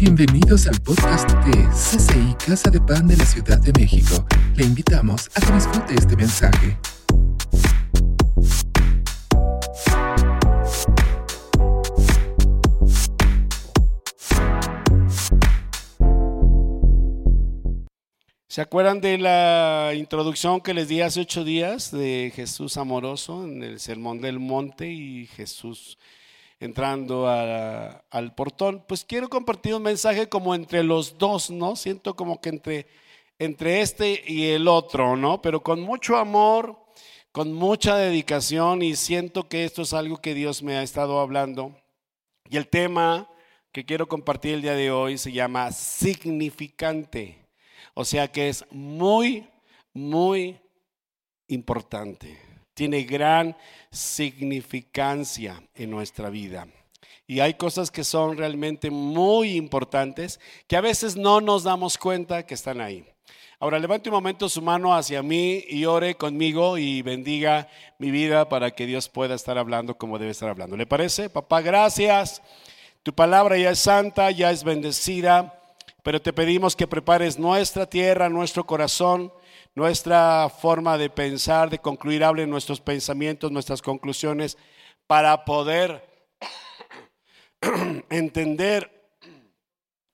Bienvenidos al podcast de CCI Casa de Pan de la Ciudad de México. Le invitamos a que disfrute este mensaje. ¿Se acuerdan de la introducción que les di hace ocho días de Jesús amoroso en el Sermón del Monte y Jesús entrando al portón? Pues quiero compartir un mensaje como entre los dos, ¿no? Siento como que entre, entre este y el otro, ¿no? Pero con mucho amor, con mucha dedicación y siento que esto es algo que Dios me ha estado hablando. Y el tema que quiero compartir el día de hoy se llama significante. O sea que es muy, muy importante. Tiene gran significancia en nuestra vida. Y hay cosas que son realmente muy importantes que a veces no nos damos cuenta que están ahí. Ahora levante un momento su mano hacia mí y ore conmigo y bendiga mi vida para que Dios pueda estar hablando como debe estar hablando. ¿Le parece? Papá, gracias. Tu palabra ya es santa, ya es bendecida pero te pedimos que prepares nuestra tierra, nuestro corazón, nuestra forma de pensar, de concluir, hable nuestros pensamientos, nuestras conclusiones, para poder entender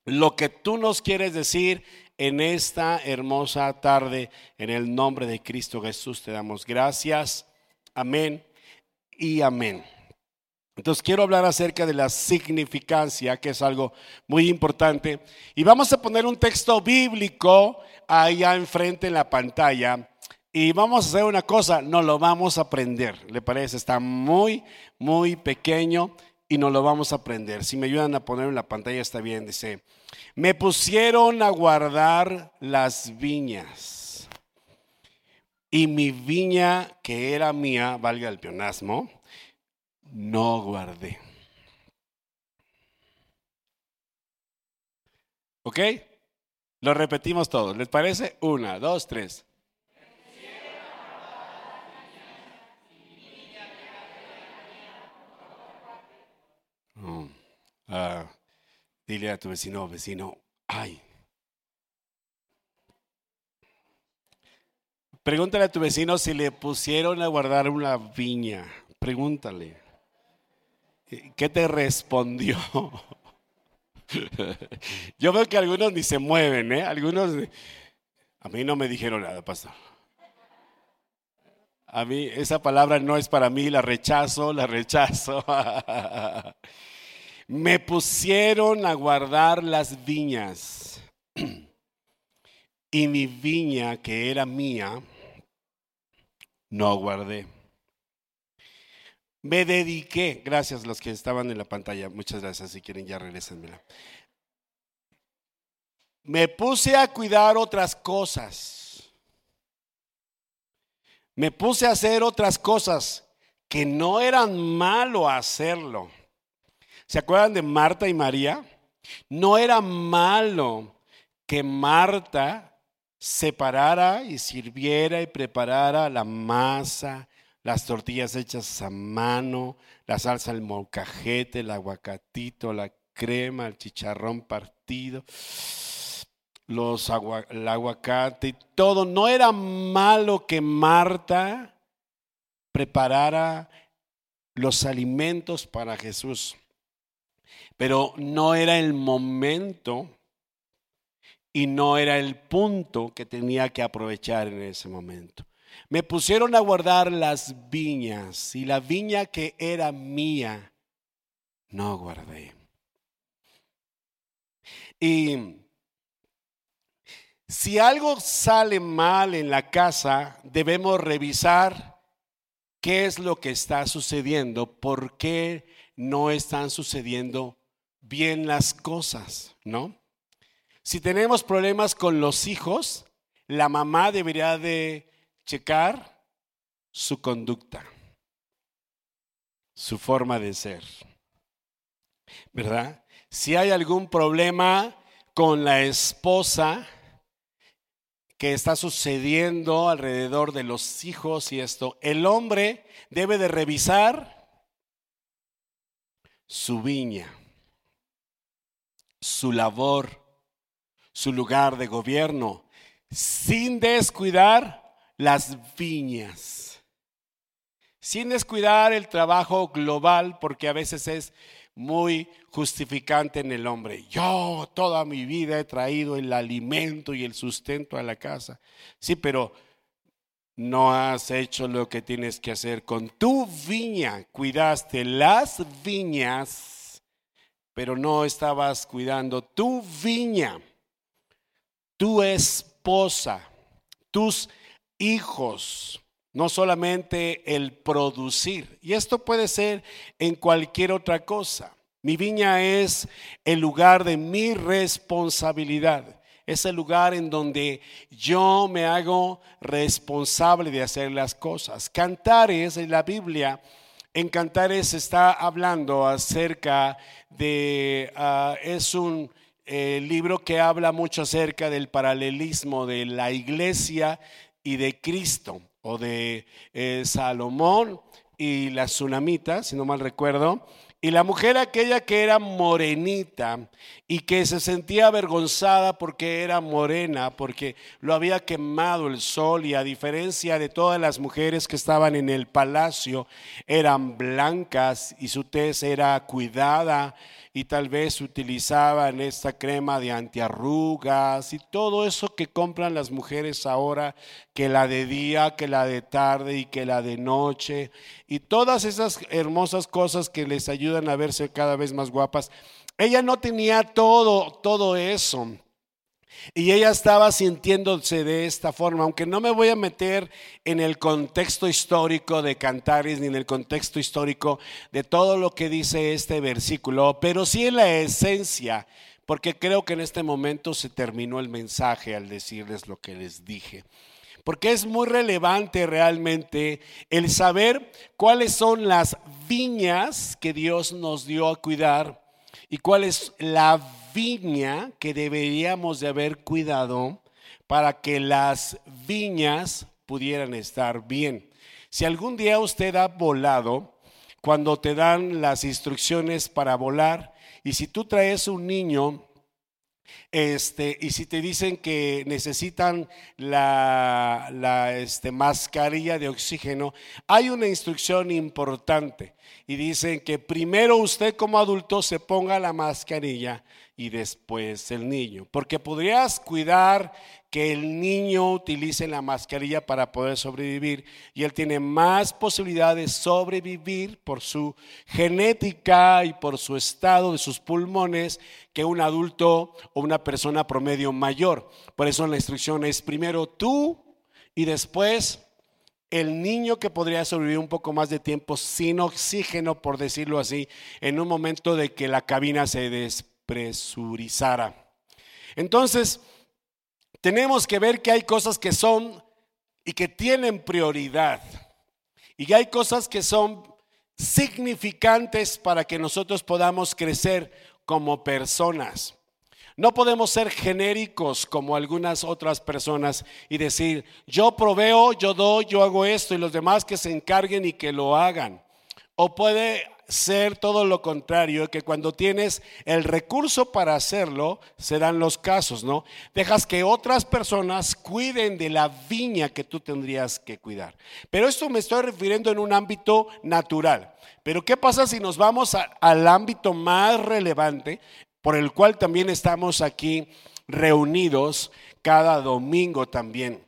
lo que tú nos quieres decir en esta hermosa tarde. En el nombre de Cristo Jesús te damos gracias. Amén y amén. Entonces quiero hablar acerca de la significancia, que es algo muy importante. Y vamos a poner un texto bíblico allá enfrente en la pantalla. Y vamos a hacer una cosa, no lo vamos a aprender. ¿Le parece? Está muy, muy pequeño y no lo vamos a aprender. Si me ayudan a poner en la pantalla está bien. Dice, me pusieron a guardar las viñas. Y mi viña, que era mía, valga el pionasmo, no guardé. ¿Ok? Lo repetimos todos. ¿Les parece? Una, dos, tres. Oh, ah, dile a tu vecino, vecino, ay. Pregúntale a tu vecino si le pusieron a guardar una viña. Pregúntale. ¿Qué te respondió? Yo veo que algunos ni se mueven, ¿eh? Algunos, a mí no me dijeron nada, pastor. A mí esa palabra no es para mí, la rechazo, la rechazo. me pusieron a guardar las viñas y mi viña que era mía, no guardé. Me dediqué, gracias a los que estaban en la pantalla, muchas gracias, si quieren ya regresenmela. Me puse a cuidar otras cosas. Me puse a hacer otras cosas que no eran malo hacerlo. ¿Se acuerdan de Marta y María? No era malo que Marta separara y sirviera y preparara la masa las tortillas hechas a mano, la salsa, el molcajete, el aguacatito, la crema, el chicharrón partido, los el aguacate, todo. No era malo que Marta preparara los alimentos para Jesús, pero no era el momento y no era el punto que tenía que aprovechar en ese momento. Me pusieron a guardar las viñas y la viña que era mía no guardé. Y si algo sale mal en la casa, debemos revisar qué es lo que está sucediendo, por qué no están sucediendo bien las cosas, ¿no? Si tenemos problemas con los hijos, la mamá debería de checar su conducta, su forma de ser. ¿Verdad? Si hay algún problema con la esposa que está sucediendo alrededor de los hijos y esto, el hombre debe de revisar su viña. su labor, su lugar de gobierno, sin descuidar las viñas, sin descuidar el trabajo global, porque a veces es muy justificante en el hombre. Yo toda mi vida he traído el alimento y el sustento a la casa. Sí, pero no has hecho lo que tienes que hacer con tu viña. Cuidaste las viñas, pero no estabas cuidando tu viña, tu esposa, tus hijos, no solamente el producir. Y esto puede ser en cualquier otra cosa. Mi viña es el lugar de mi responsabilidad. Es el lugar en donde yo me hago responsable de hacer las cosas. Cantares en la Biblia, en Cantares está hablando acerca de, ah, es un eh, libro que habla mucho acerca del paralelismo de la iglesia y de Cristo, o de eh, Salomón y la tsunamita, si no mal recuerdo. Y la mujer aquella que era morenita y que se sentía avergonzada porque era morena, porque lo había quemado el sol y a diferencia de todas las mujeres que estaban en el palacio, eran blancas y su tez era cuidada y tal vez utilizaban esta crema de antiarrugas y todo eso que compran las mujeres ahora, que la de día, que la de tarde y que la de noche, y todas esas hermosas cosas que les ayudan a verse cada vez más guapas. Ella no tenía todo, todo eso. Y ella estaba sintiéndose de esta forma, aunque no me voy a meter en el contexto histórico de Cantares ni en el contexto histórico de todo lo que dice este versículo, pero sí en la esencia, porque creo que en este momento se terminó el mensaje al decirles lo que les dije. Porque es muy relevante realmente el saber cuáles son las viñas que Dios nos dio a cuidar y cuál es la viña que deberíamos de haber cuidado para que las viñas pudieran estar bien. Si algún día usted ha volado, cuando te dan las instrucciones para volar, y si tú traes un niño este, y si te dicen que necesitan la, la este, mascarilla de oxígeno, hay una instrucción importante. Y dicen que primero usted como adulto se ponga la mascarilla y después el niño, porque podrías cuidar que el niño utilice la mascarilla para poder sobrevivir y él tiene más posibilidades de sobrevivir por su genética y por su estado de sus pulmones que un adulto o una persona promedio mayor. Por eso la instrucción es primero tú y después el niño que podría sobrevivir un poco más de tiempo sin oxígeno, por decirlo así, en un momento de que la cabina se despresurizara. Entonces, tenemos que ver que hay cosas que son y que tienen prioridad. Y hay cosas que son significantes para que nosotros podamos crecer como personas. No podemos ser genéricos como algunas otras personas y decir, yo proveo, yo doy, yo hago esto y los demás que se encarguen y que lo hagan. O puede ser todo lo contrario, que cuando tienes el recurso para hacerlo, se dan los casos, ¿no? Dejas que otras personas cuiden de la viña que tú tendrías que cuidar. Pero esto me estoy refiriendo en un ámbito natural. Pero ¿qué pasa si nos vamos al ámbito más relevante, por el cual también estamos aquí reunidos cada domingo también?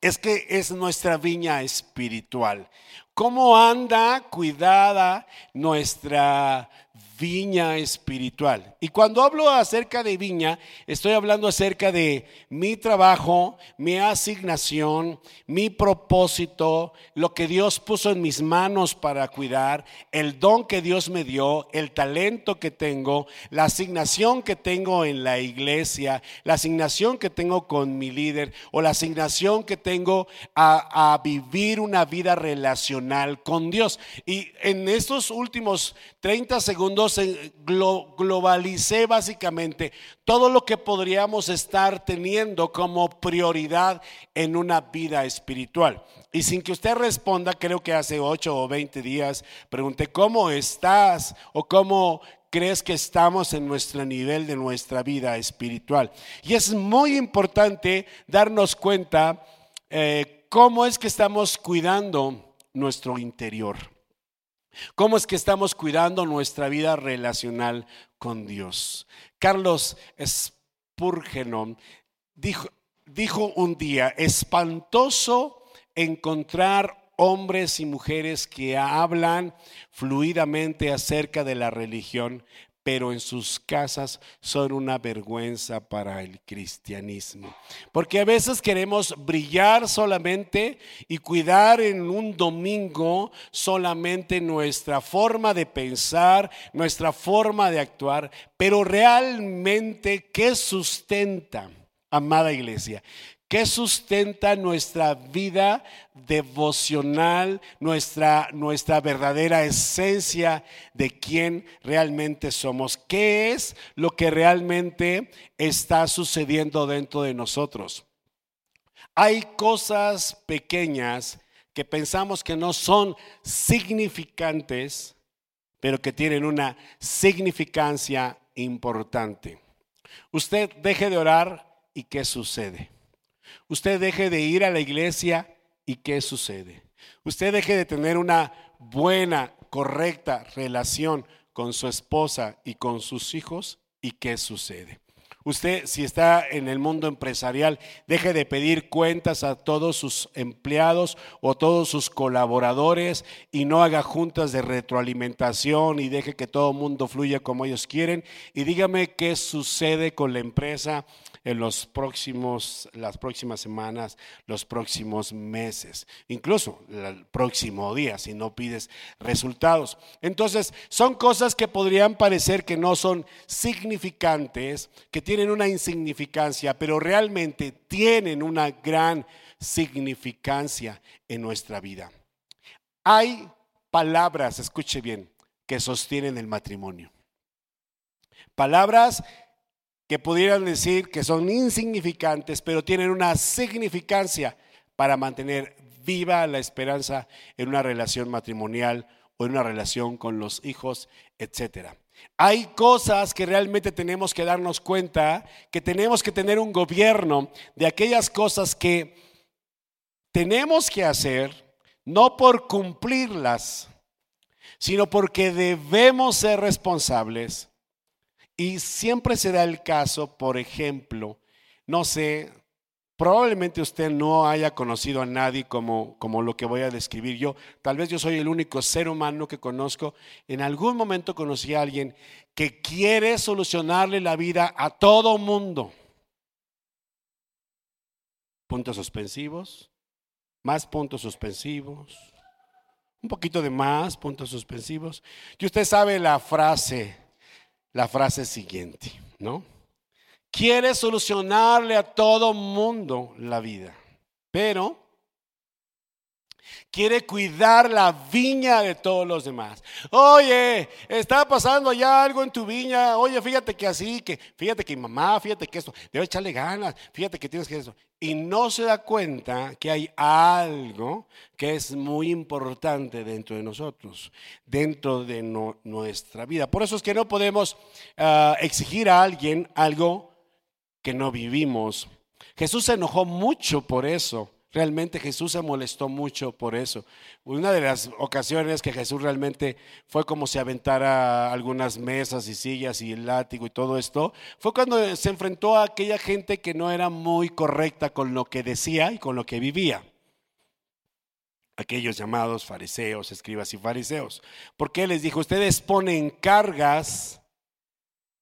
Es que es nuestra viña espiritual. ¿Cómo anda cuidada nuestra viña espiritual. Y cuando hablo acerca de viña, estoy hablando acerca de mi trabajo, mi asignación, mi propósito, lo que Dios puso en mis manos para cuidar, el don que Dios me dio, el talento que tengo, la asignación que tengo en la iglesia, la asignación que tengo con mi líder o la asignación que tengo a, vivir una vida relacional con Dios. Y en estos últimos 30 segundos globalicé básicamente todo lo que podríamos estar teniendo como prioridad en una vida espiritual. Y sin que usted responda, creo que hace 8 o 20 días pregunté, ¿cómo estás? O cómo, crees que estamos en nuestro nivel de nuestra vida espiritual. Y es muy importante darnos cuenta eh, cómo es que estamos cuidando nuestro interior. ¿Cómo es que estamos cuidando nuestra vida relacional con Dios? Carlos Spurgeon dijo, dijo un día, espantoso encontrar hombres y mujeres que hablan fluidamente acerca de la religión, pero en sus casas son una vergüenza para el cristianismo. Porque a veces queremos brillar solamente y cuidar en un domingo solamente nuestra forma de pensar, nuestra forma de actuar, pero realmente, ¿qué sustenta? Amada iglesia, ¿Qué sustenta nuestra vida devocional, nuestra, nuestra verdadera esencia de quién realmente somos? ¿Qué es lo que realmente está sucediendo dentro de nosotros? Hay cosas pequeñas que pensamos que no son significantes, pero que tienen una significancia importante. Usted deje de orar y ¿qué sucede? Usted deje de ir a la iglesia y ¿qué sucede? Usted deje de tener una buena, correcta relación con su esposa y con sus hijos y ¿qué sucede? Usted, si está en el mundo empresarial, deje de pedir cuentas a todos sus empleados o todos sus colaboradores y no haga juntas de retroalimentación y deje que todo el mundo fluya como ellos quieren. Y dígame qué sucede con la empresa en los próximos, las próximas semanas, los próximos meses, incluso el próximo día, si no pides resultados. Entonces, son cosas que podrían parecer que no son significantes, que tienen una insignificancia, pero realmente tienen una gran significancia en nuestra vida. Hay palabras, escuche bien, que sostienen el matrimonio. Palabras que pudieran decir que son insignificantes, pero tienen una significancia para mantener viva la esperanza en una relación matrimonial o en una relación con los hijos, etcétera. Hay cosas que realmente tenemos que darnos cuenta, que tenemos que tener un gobierno de aquellas cosas que tenemos que hacer, no por cumplirlas, sino porque debemos ser responsables y siempre se da el caso, por ejemplo, no sé, probablemente usted no haya conocido a nadie como, como lo que voy a describir yo. Tal vez yo soy el único ser humano que conozco. En algún momento conocí a alguien que quiere solucionarle la vida a todo mundo. Puntos suspensivos, más puntos suspensivos, un poquito de más puntos suspensivos. Y usted sabe la frase la frase siguiente, ¿no? Quiere solucionarle a todo mundo la vida, pero quiere cuidar la viña de todos los demás. Oye, está pasando ya algo en tu viña. Oye, fíjate que así, que fíjate que mamá, fíjate que esto, debe echarle ganas, fíjate que tienes que eso. Y no se da cuenta que hay algo que es muy importante dentro de nosotros, dentro de nuestra vida. Por eso es que no podemos ah, exigir a alguien algo que no vivimos. Jesús se enojó mucho por eso. Realmente Jesús se molestó mucho por eso. Una de las ocasiones que Jesús realmente fue como si aventara algunas mesas y sillas y el látigo y todo esto, fue cuando se enfrentó a aquella gente que no era muy correcta con lo que decía y con lo que vivía. Aquellos llamados fariseos, escribas y fariseos. Porque les dijo, ustedes ponen cargas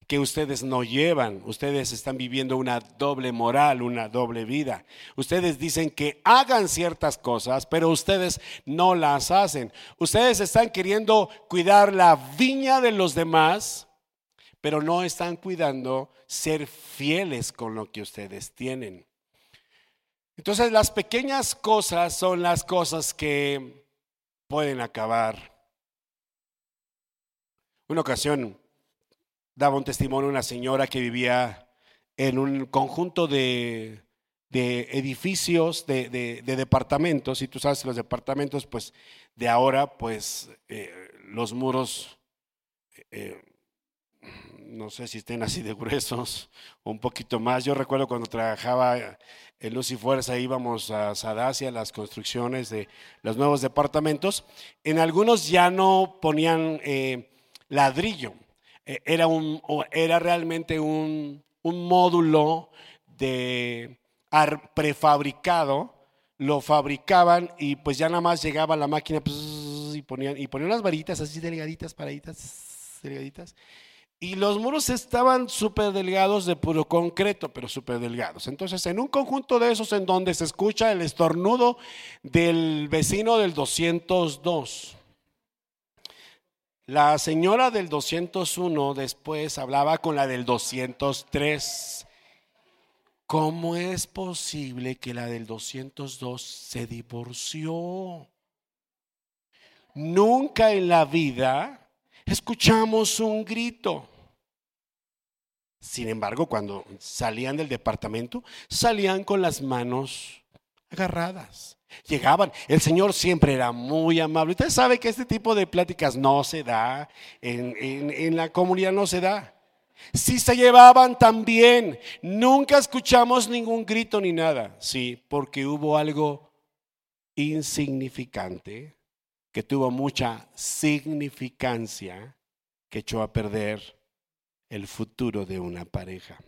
que ustedes no llevan. Ustedes están viviendo una doble moral, una doble vida. Ustedes dicen que hagan ciertas cosas, pero ustedes no las hacen. Ustedes están queriendo cuidar la viña de los demás, pero no están cuidando ser fieles con lo que ustedes tienen. Entonces las pequeñas cosas son las cosas que pueden acabar. Una ocasión daba un testimonio una señora que vivía en un conjunto de, edificios, de, departamentos, y tú sabes los departamentos, pues de ahora, pues eh, los muros eh, no sé si estén así de gruesos o un poquito más. Yo recuerdo cuando trabajaba en Luz y Fuerza, íbamos a Sadacia, las construcciones de los nuevos departamentos. En algunos ya no ponían eh, ladrillo, era, un, era realmente un, un módulo de prefabricado, lo fabricaban y pues ya nada más llegaba la máquina pues, y ponían, y ponían unas varitas así delgaditas, paraditas, delgaditas. Y los muros estaban súper delgados de puro concreto, pero súper delgados. Entonces, en un conjunto de esos en donde se escucha el estornudo del vecino del 202, la señora del 201 después hablaba con la del 203. ¿Cómo es posible que la del 202 se divorció? Nunca en la vida escuchamos un grito. Sin embargo, cuando salían del departamento, salían con las manos agarradas. Llegaban, el Señor siempre era muy amable. Usted sabe que este tipo de pláticas no se da, en, la comunidad no se da. Si se llevaban también, nunca escuchamos ningún grito ni nada. Sí, porque hubo algo insignificante que tuvo mucha significancia que echó a perder el futuro de una pareja.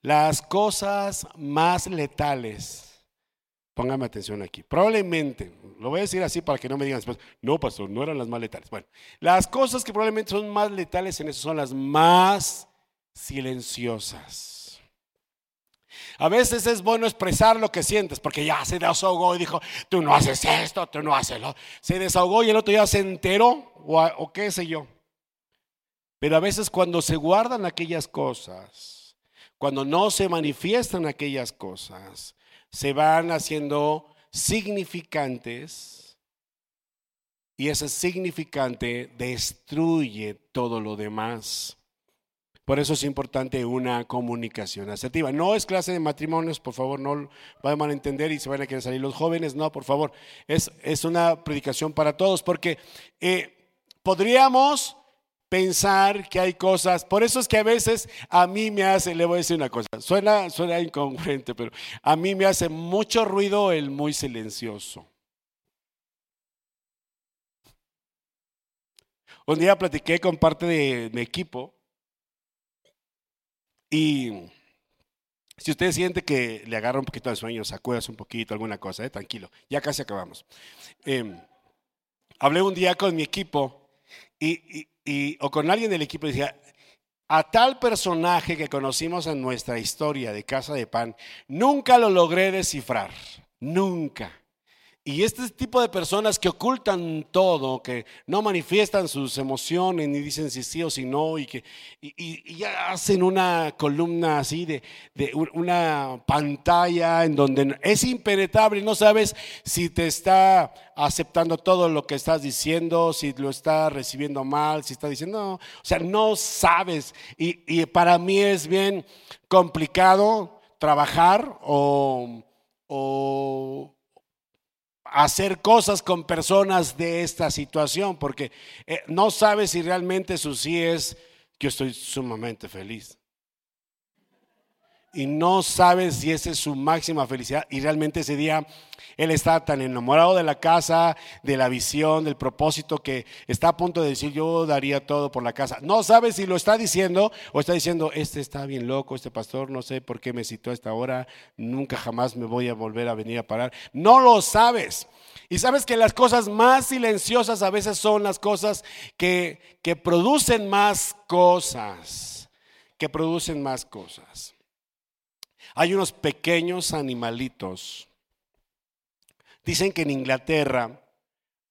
Las cosas más letales Póngame atención aquí. Probablemente, lo voy a decir así para que no me digan después, no, pastor, no eran las más letales. Bueno, las cosas que probablemente son más letales en eso son las más silenciosas. A veces es bueno expresar lo que sientes, porque ya se desahogó y dijo, tú no haces esto, tú no haces lo. Se desahogó y el otro ya se enteró, o, o qué sé yo. Pero a veces cuando se guardan aquellas cosas, cuando no se manifiestan aquellas cosas, se van haciendo significantes y ese significante destruye todo lo demás. Por eso es importante una comunicación asertiva. No es clase de matrimonios, por favor, no vayan a entender y se van a querer salir los jóvenes. No, por favor, es, es una predicación para todos, porque eh, podríamos pensar que hay cosas. Por eso es que a veces a mí me hace, le voy a decir una cosa, suena, suena incongruente, pero a mí me hace mucho ruido el muy silencioso. Un día platiqué con parte de mi equipo y si usted siente que le agarra un poquito de sueño, sacudas un poquito, alguna cosa, eh, tranquilo, ya casi acabamos. Em, hablé un día con mi equipo y, y, o con alguien del equipo decía, a tal personaje que conocimos en nuestra historia de Casa de Pan, nunca lo logré descifrar, nunca. Y este tipo de personas que ocultan todo, que no manifiestan sus emociones, ni dicen si sí o si no, y que y, hacen una columna así de, de, una pantalla en donde es impenetrable, no sabes si te está aceptando todo lo que estás diciendo, si lo está recibiendo mal, si está diciendo, no, o sea, no sabes. Y, y para mí es bien complicado trabajar o, o hacer cosas con personas de esta situación, porque eh, no sabes si realmente su sí es yo estoy sumamente feliz. Y no sabes si esa es su máxima felicidad. Y realmente ese día él está tan enamorado de la casa, de la visión, del propósito, que está a punto de decir, yo daría todo por la casa. No sabes si lo está diciendo o está diciendo, este está bien loco, este pastor, no sé por qué me citó a esta hora, nunca jamás me voy a volver a venir a parar. No lo sabes. Y sabes que las cosas más silenciosas a veces son las cosas que, que producen más cosas, que producen más cosas. Hay unos pequeños animalitos. Dicen que en Inglaterra,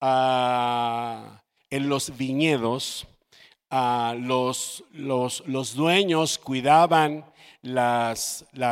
ah, en los viñedos, ah, los, los, dueños cuidaban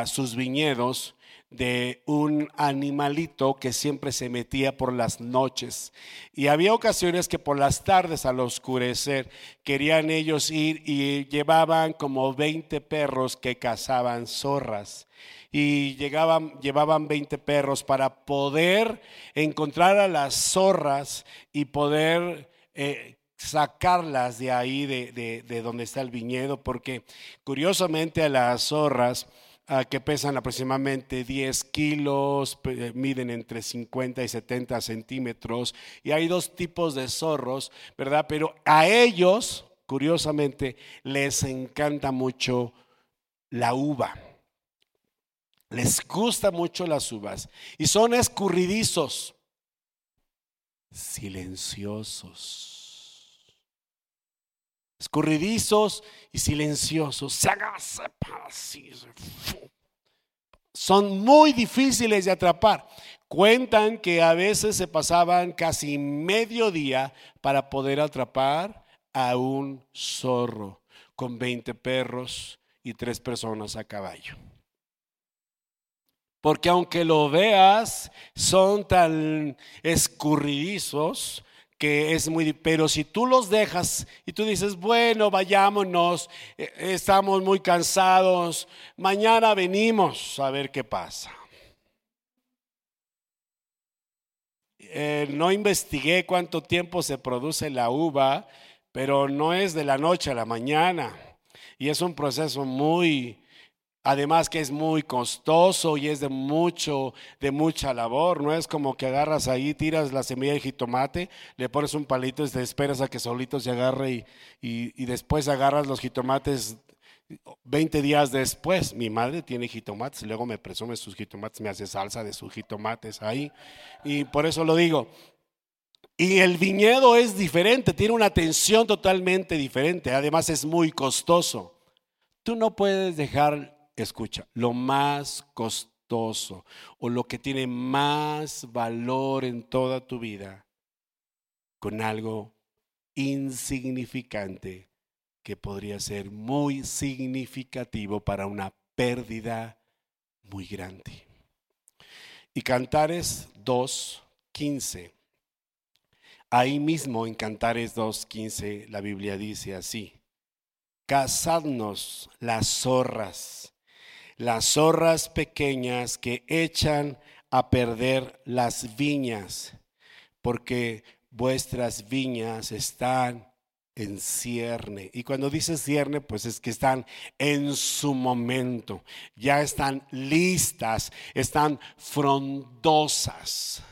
sus viñedos de un animalito que siempre se metía por las noches. Y había ocasiones que por las tardes al oscurecer querían ellos ir y llevaban como 20 perros que cazaban zorras y llegaban, llevaban 20 perros para poder encontrar a las zorras y poder eh, sacarlas de ahí, de, de, donde está el viñedo, porque curiosamente a las zorras que pesan aproximadamente 10 kilos, miden entre 50 y 70 centímetros, y hay dos tipos de zorros, ¿verdad? Pero a ellos, curiosamente, les encanta mucho la uva. Les gusta mucho las uvas y son escurridizos, silenciosos escurridizos y silenciosos. Son muy difíciles de atrapar. Cuentan que a veces se pasaban casi medio día para poder atrapar a un zorro con 20 perros y tres personas a caballo. Porque aunque lo veas, son tan escurridizos que es muy, pero si tú los dejas y tú dices, bueno, vayámonos, eh, estamos muy cansados, mañana venimos a ver qué pasa. Eh, no investigué cuánto tiempo se produce la uva, pero no es de la noche a la mañana y es un proceso muy, Además que es muy costoso y es de mucho, de mucha labor. No es como que agarras ahí, tiras la semilla de jitomate, le pones un palito y te esperas a que solito se agarre y, y, después agarras los jitomates 20 días después. Mi madre tiene jitomates, luego me presume sus jitomates, me hace salsa de sus jitomates ahí. Y por eso lo digo. Y el viñedo es diferente, tiene una atención totalmente diferente. Además es muy costoso. Tú no puedes dejar escucha, lo más costoso o lo que tiene más valor en toda tu vida con algo insignificante que podría ser muy significativo para una pérdida muy grande. Y Cantares 2.15. Ahí mismo en Cantares 2.15 la Biblia dice así, cazadnos las zorras las zorras pequeñas que echan a perder las viñas, porque vuestras viñas están en cierne. Y cuando dice cierne, pues es que están en su momento, ya están listas, están frondosas.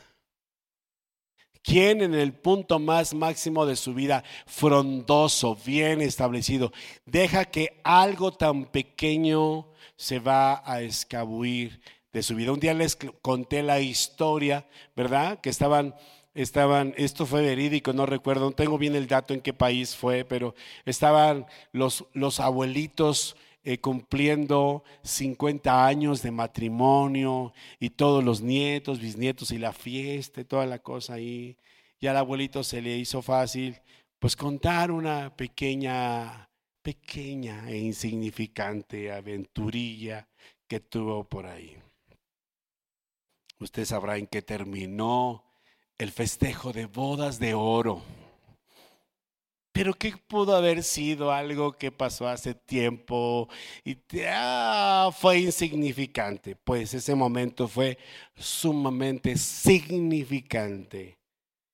¿Quién en el punto más máximo de su vida, frondoso, bien establecido, deja que algo tan pequeño se va a escabuir de su vida. Un día les conté la historia, ¿verdad? Que estaban, estaban, esto fue verídico, no recuerdo, no tengo bien el dato en qué país fue, pero estaban los, los abuelitos eh, cumpliendo 50 años de matrimonio y todos los nietos, bisnietos y la fiesta y toda la cosa ahí. Y al abuelito se le hizo fácil, pues contar una pequeña pequeña e insignificante aventurilla que tuvo por ahí. Usted sabrá en qué terminó el festejo de bodas de oro. Pero ¿qué pudo haber sido algo que pasó hace tiempo y ah, fue insignificante? Pues ese momento fue sumamente significante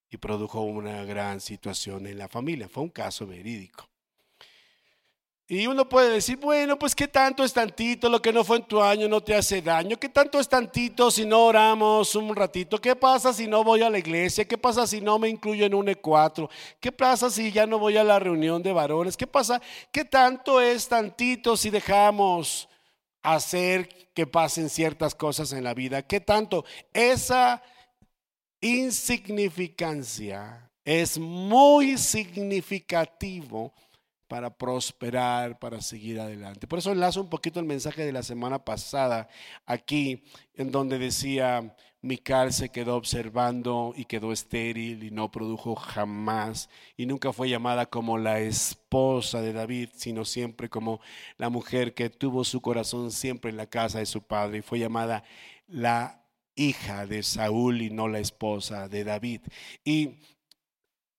y produjo una gran situación en la familia. Fue un caso verídico. Y uno puede decir, bueno, pues qué tanto es tantito, lo que no fue en tu año no te hace daño, qué tanto es tantito si no oramos un ratito, qué pasa si no voy a la iglesia, qué pasa si no me incluyo en un E4, qué pasa si ya no voy a la reunión de varones, qué pasa, qué tanto es tantito si dejamos hacer que pasen ciertas cosas en la vida, qué tanto esa insignificancia es muy significativo para prosperar, para seguir adelante. Por eso enlazo un poquito el mensaje de la semana pasada aquí, en donde decía, Mical se quedó observando y quedó estéril y no produjo jamás y nunca fue llamada como la esposa de David, sino siempre como la mujer que tuvo su corazón siempre en la casa de su padre y fue llamada la hija de Saúl y no la esposa de David. Y,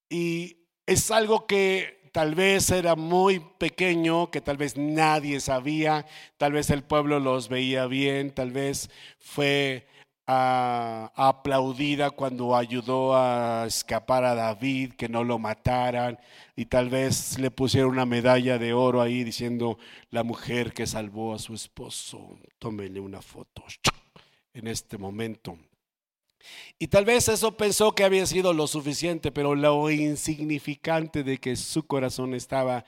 y es algo que tal vez era muy pequeño, que tal vez nadie sabía, tal vez el pueblo los veía bien, tal vez fue ah, aplaudida cuando ayudó a escapar a David, que no lo mataran, y tal vez le pusieron una medalla de oro ahí diciendo la mujer que salvó a su esposo. Tómenle una foto en este momento. Y tal vez eso pensó que había sido lo suficiente, pero lo insignificante de que su corazón estaba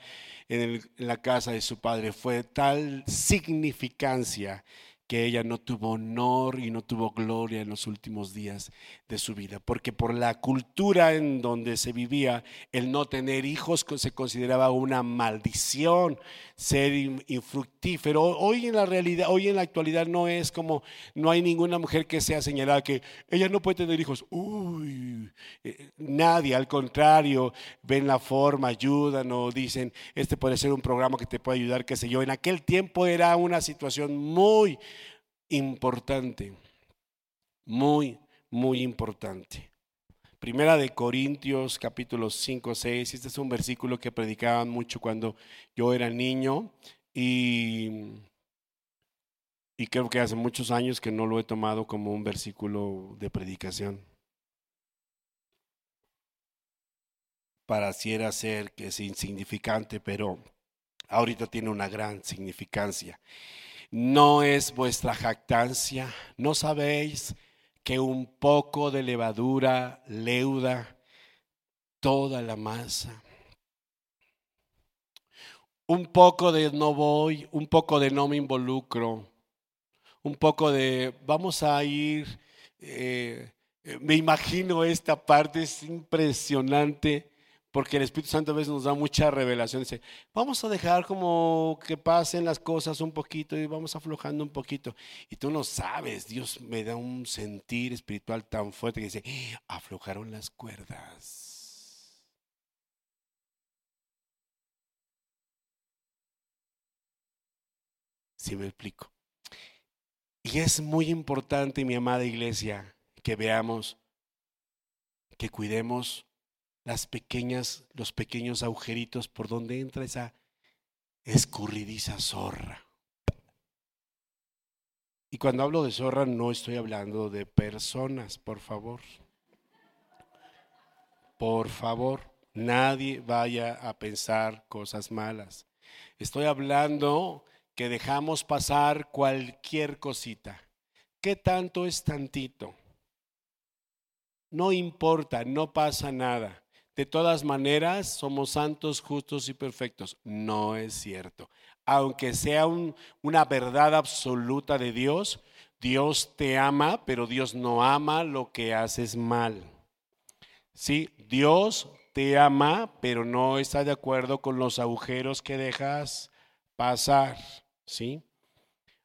en, la casa de su padre fue tal significancia que ella no tuvo honor y no tuvo gloria en los últimos días de su vida, porque por la cultura en donde se vivía, el no tener hijos se consideraba una maldición, ser infructífero. Hoy en la realidad, hoy en la actualidad no es como, no hay ninguna mujer que sea señalada que ella no puede tener hijos. Uy, eh, nadie, al contrario, ven la forma, ayudan o dicen, este puede ser un programa que te puede ayudar, qué sé yo. En aquel tiempo era una situación muy importante, muy, muy importante. Primera de Corintios capítulo 5, 6, este es un versículo que predicaban mucho cuando yo era niño y, creo que hace muchos años que no lo he tomado como un versículo de predicación. Pareciera ser que es insignificante, pero ahorita tiene una gran significancia. No es vuestra jactancia, no sabéis que un poco de levadura leuda toda la masa. Un poco de no voy, un poco de no me involucro, un poco de vamos a ir, eh, me imagino esta parte, es impresionante porque el Espíritu Santo a veces nos da mucha revelación. Dice, vamos a dejar como que pasen las cosas un poquito y vamos aflojando un poquito. Y tú no sabes, Dios me da un sentir espiritual tan fuerte que dice, aflojaron las cuerdas. Si me explico. Y es muy importante, mi amada iglesia, que veamos, que cuidemos las pequeñas, los pequeños agujeritos por donde entra esa escurridiza zorra. Y cuando hablo de zorra no estoy hablando de personas, por favor. Por favor, nadie vaya a pensar cosas malas. Estoy hablando que dejamos pasar cualquier cosita. ¿Qué tanto es tantito? No importa, no pasa nada de todas maneras somos santos, justos y perfectos. No es cierto. Aunque sea una verdad absoluta de Dios, Dios te ama, pero Dios no ama lo que haces mal. Sí, Dios te ama, pero no está de acuerdo con los agujeros que dejas pasar. ¿Sí?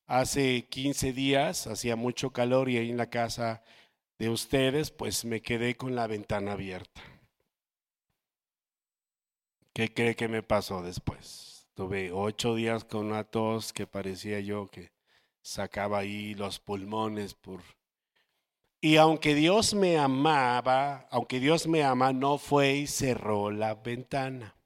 Hace 15 días hacía mucho calor y ahí en la casa de ustedes, pues me quedé con la ventana abierta. ¿Qué cree que me pasó después? Tuve ocho días con una tos que parecía yo que sacaba ahí los pulmones por... Y aunque Dios me amaba, aunque Dios me ama, no fue y cerró la ventana.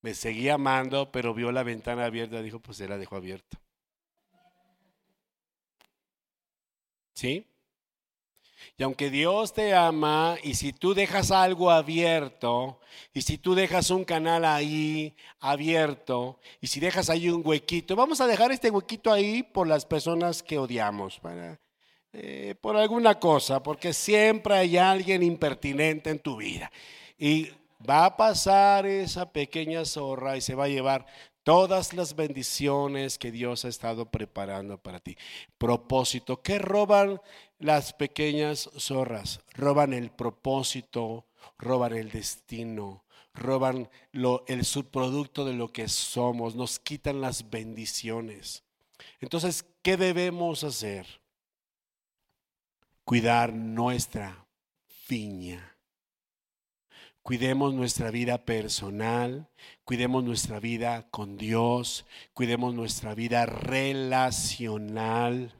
Me seguía amando, pero vio la ventana abierta, dijo, pues se la dejó abierta. ¿Sí? Y aunque Dios te ama, y si tú dejas algo abierto, y si tú dejas un canal ahí abierto, y si dejas ahí un huequito, vamos a dejar este huequito ahí por las personas que odiamos, eh, por alguna cosa, porque siempre hay alguien impertinente en tu vida. Y va a pasar esa pequeña zorra y se va a llevar todas las bendiciones que Dios ha estado preparando para ti. Propósito, ¿qué roban las pequeñas zorras? Roban el propósito, roban el destino, roban el subproducto de lo que somos, nos quitan las bendiciones. Entonces, ¿qué debemos hacer? Cuidar nuestra viña Cuidemos nuestra vida personal, cuidemos nuestra vida con Dios, cuidemos nuestra vida relacional.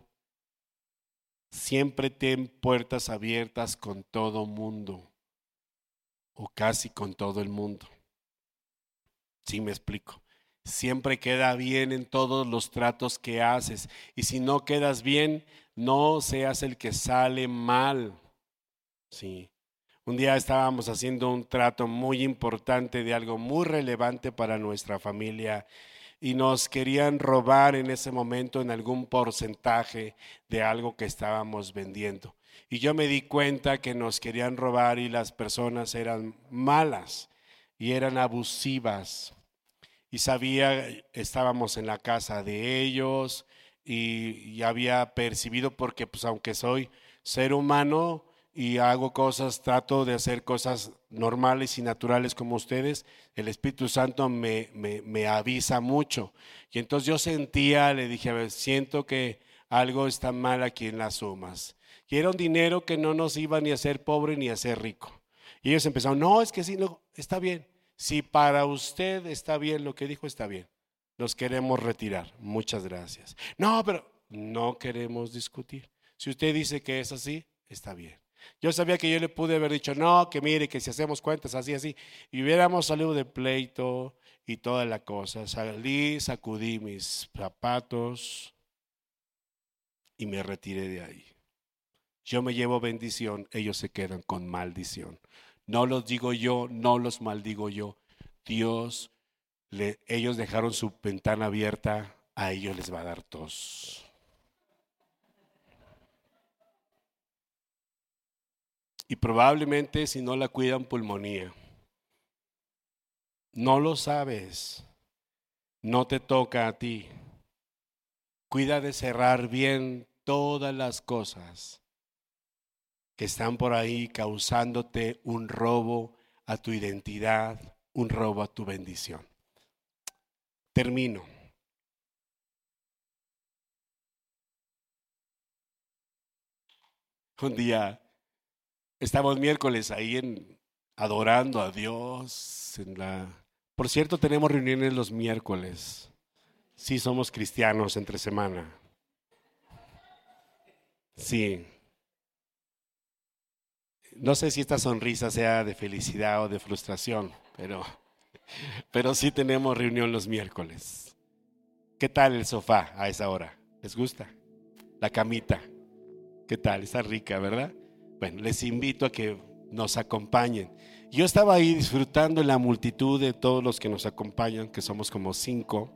Siempre ten puertas abiertas con todo mundo o casi con todo el mundo. Sí me explico. Siempre queda bien en todos los tratos que haces. Y si no quedas bien, no seas el que sale mal. Sí. Un día estábamos haciendo un trato muy importante de algo muy relevante para nuestra familia y nos querían robar en ese momento en algún porcentaje de algo que estábamos vendiendo. Y yo me di cuenta que nos querían robar y las personas eran malas y eran abusivas. Y sabía, estábamos en la casa de ellos y, había percibido porque pues aunque soy ser humano y hago cosas, trato de hacer cosas normales y naturales como ustedes, el Espíritu Santo me, me, avisa mucho. Y entonces yo sentía, le dije, siento que algo está mal aquí en las sumas. Y era un dinero que no nos iba ni a ser pobre ni a ser rico. Y ellos empezaron, no, es que sí, está bien. Si para usted está bien lo que dijo, está bien. Nos queremos retirar. Muchas gracias. No, pero no queremos discutir. Si usted dice que es así, está bien. Yo sabía que yo le pude haber dicho, no, que mire, que si hacemos cuentas así, así, y hubiéramos salido de pleito y toda la cosa. Salí, sacudí mis zapatos y me retiré de ahí. Yo me llevo bendición, ellos se quedan con maldición. No los digo yo, no los maldigo yo. Dios, ellos dejaron su ventana abierta, a ellos les va a dar tos. Y probablemente si no la cuidan pulmonía. No lo sabes. No te toca a ti. Cuida de cerrar bien todas las cosas que están por ahí causándote un robo a tu identidad, un robo a tu bendición. Termino. Un día estamos miércoles ahí en adorando a Dios en la Por cierto, tenemos reuniones los miércoles. Sí somos cristianos entre semana. Sí. No sé si esta sonrisa sea de felicidad o de frustración, pero, pero sí tenemos reunión los miércoles. ¿Qué tal el sofá a esa hora? ¿Les gusta? La camita. ¿Qué tal? Está rica, ¿verdad? Bueno, les invito a que nos acompañen. Yo estaba ahí disfrutando la multitud de todos los que nos acompañan, que somos como cinco.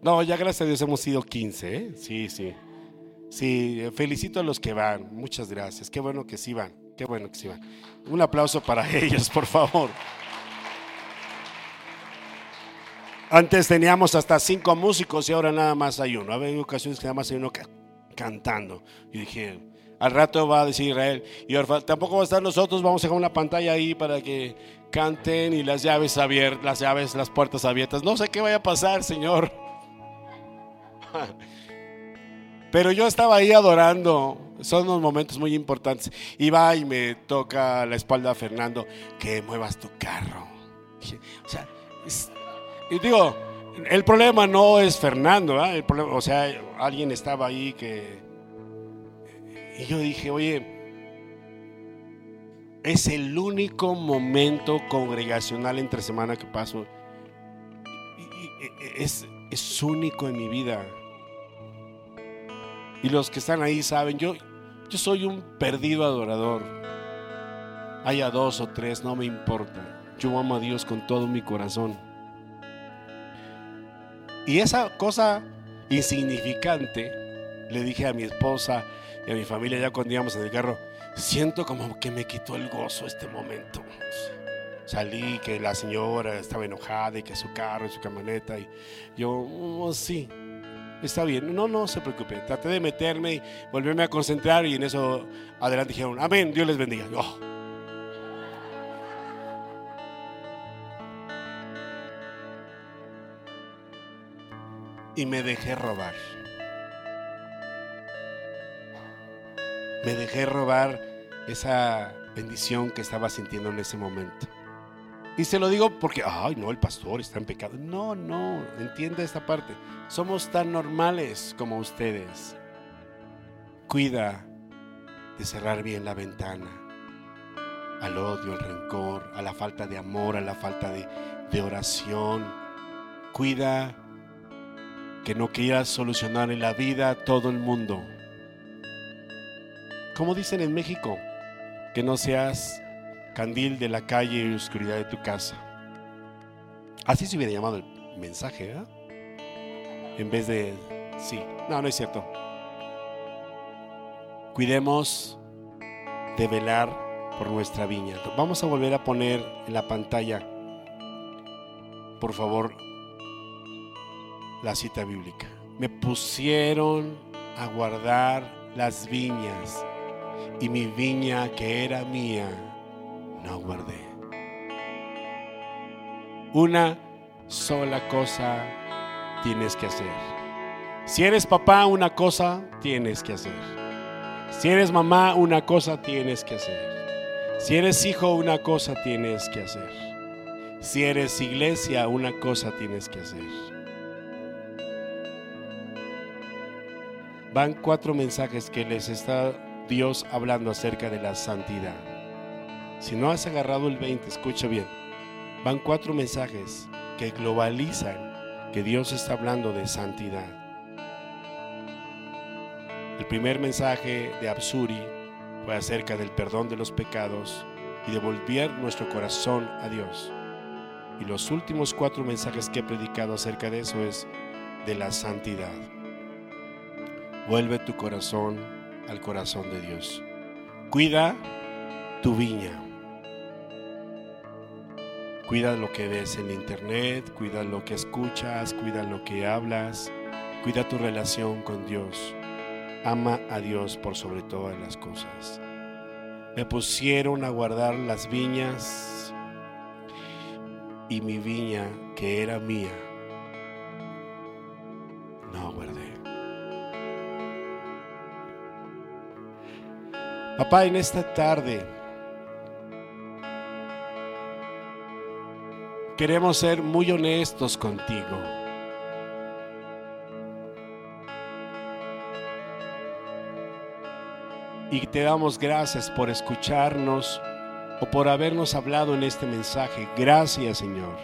No, ya gracias a Dios hemos sido quince, ¿eh? Sí, sí. Sí, felicito a los que van. Muchas gracias. Qué bueno que sí van. Qué bueno que sí van. Un aplauso para ellos, por favor. Antes teníamos hasta cinco músicos y ahora nada más hay uno. Hay ocasiones que nada más hay uno cantando. Y dije, al rato va a decir Israel, y tampoco va a estar nosotros, vamos a dejar una pantalla ahí para que canten y las llaves abiertas, las llaves, las puertas abiertas. No sé qué vaya a pasar, Señor. Pero yo estaba ahí adorando. Son unos momentos muy importantes. Y va y me toca la espalda a Fernando, que muevas tu carro. O sea, y digo, el problema no es Fernando, el problema, o sea, alguien estaba ahí que... Y yo dije, oye, es el único momento congregacional entre semana que paso. es, es único en mi vida. Y los que están ahí saben, yo, yo soy un perdido adorador. Haya dos o tres, no me importa. Yo amo a Dios con todo mi corazón. Y esa cosa insignificante, le dije a mi esposa y a mi familia ya cuando íbamos en el carro, siento como que me quitó el gozo este momento. Salí, que la señora estaba enojada y que su carro y su camioneta. Y yo, oh, sí, está bien, no, no se preocupe. Traté de meterme y volverme a concentrar y en eso adelante dijeron, amén, Dios les bendiga. Oh. Y me dejé robar. Me dejé robar esa bendición que estaba sintiendo en ese momento. Y se lo digo porque, ay, no, el pastor está en pecado. No, no, entiende esta parte. Somos tan normales como ustedes. Cuida de cerrar bien la ventana al odio, al rencor, a la falta de amor, a la falta de, de oración. Cuida que no quieras solucionar en la vida a todo el mundo. Como dicen en México, que no seas candil de la calle y oscuridad de tu casa. Así se hubiera llamado el mensaje, ¿eh? En vez de, sí, no, no es cierto. Cuidemos de velar por nuestra viña. Vamos a volver a poner en la pantalla, por favor, la cita bíblica. Me pusieron a guardar las viñas y mi viña que era mía no guardé. Una sola cosa tienes que hacer. Si eres papá, una cosa tienes que hacer. Si eres mamá, una cosa tienes que hacer. Si eres hijo, una cosa tienes que hacer. Si eres iglesia, una cosa tienes que hacer. Van cuatro mensajes que les está Dios hablando acerca de la santidad. Si no has agarrado el 20, escucha bien. Van cuatro mensajes que globalizan que Dios está hablando de santidad. El primer mensaje de Absuri fue acerca del perdón de los pecados y de volver nuestro corazón a Dios. Y los últimos cuatro mensajes que he predicado acerca de eso es de la santidad. Vuelve tu corazón al corazón de Dios. Cuida tu viña. Cuida lo que ves en internet, cuida lo que escuchas, cuida lo que hablas, cuida tu relación con Dios. Ama a Dios por sobre todas las cosas. Me pusieron a guardar las viñas y mi viña que era mía Papá, en esta tarde queremos ser muy honestos contigo. Y te damos gracias por escucharnos o por habernos hablado en este mensaje. Gracias Señor.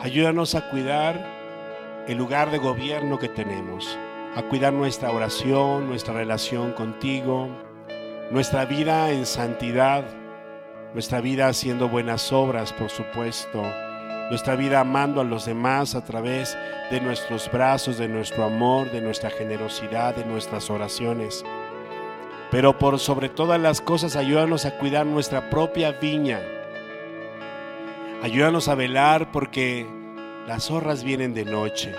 Ayúdanos a cuidar el lugar de gobierno que tenemos, a cuidar nuestra oración, nuestra relación contigo, nuestra vida en santidad nuestra vida haciendo buenas obras, por supuesto, nuestra vida amando a los demás a través de nuestros brazos, de nuestro amor, de nuestra generosidad, de nuestras oraciones. Pero por sobre todas las cosas, ayúdanos a cuidar nuestra propia viña. Ayúdanos a velar porque las zorras vienen de noche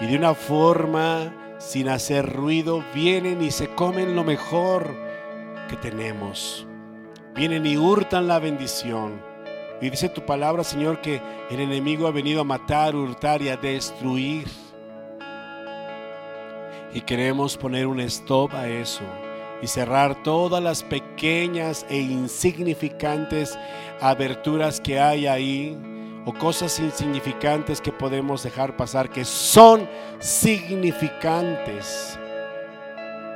y de una forma sin hacer ruido vienen y se comen lo mejor que tenemos vienen y hurtan la bendición. Y dice tu palabra, Señor, que el enemigo ha venido a matar, hurtar y a destruir. Y queremos poner un stop a eso y cerrar todas las pequeñas e insignificantes aberturas que hay ahí o cosas insignificantes que podemos dejar pasar que son significantes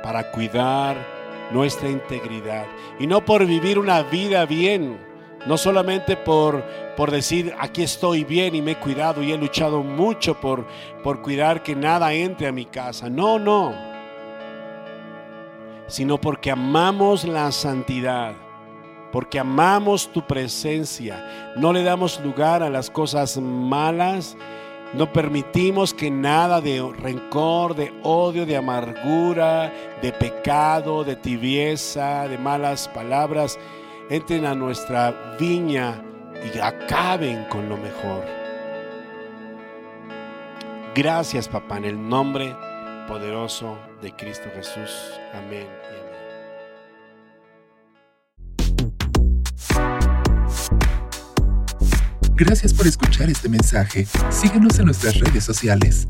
para cuidar nuestra integridad. Y no por vivir una vida bien, no solamente por, por decir, aquí estoy bien y me he cuidado y he luchado mucho por, por cuidar que nada entre a mi casa. No, no. Sino porque amamos la santidad, porque amamos tu presencia. No le damos lugar a las cosas malas no permitimos que nada de rencor, de odio, de amargura, de pecado, de tibieza, de malas palabras entren a nuestra viña y acaben con lo mejor. Gracias, papá, en el nombre poderoso de Cristo Jesús. Amén. Gracias por escuchar este mensaje. Síguenos en nuestras redes sociales.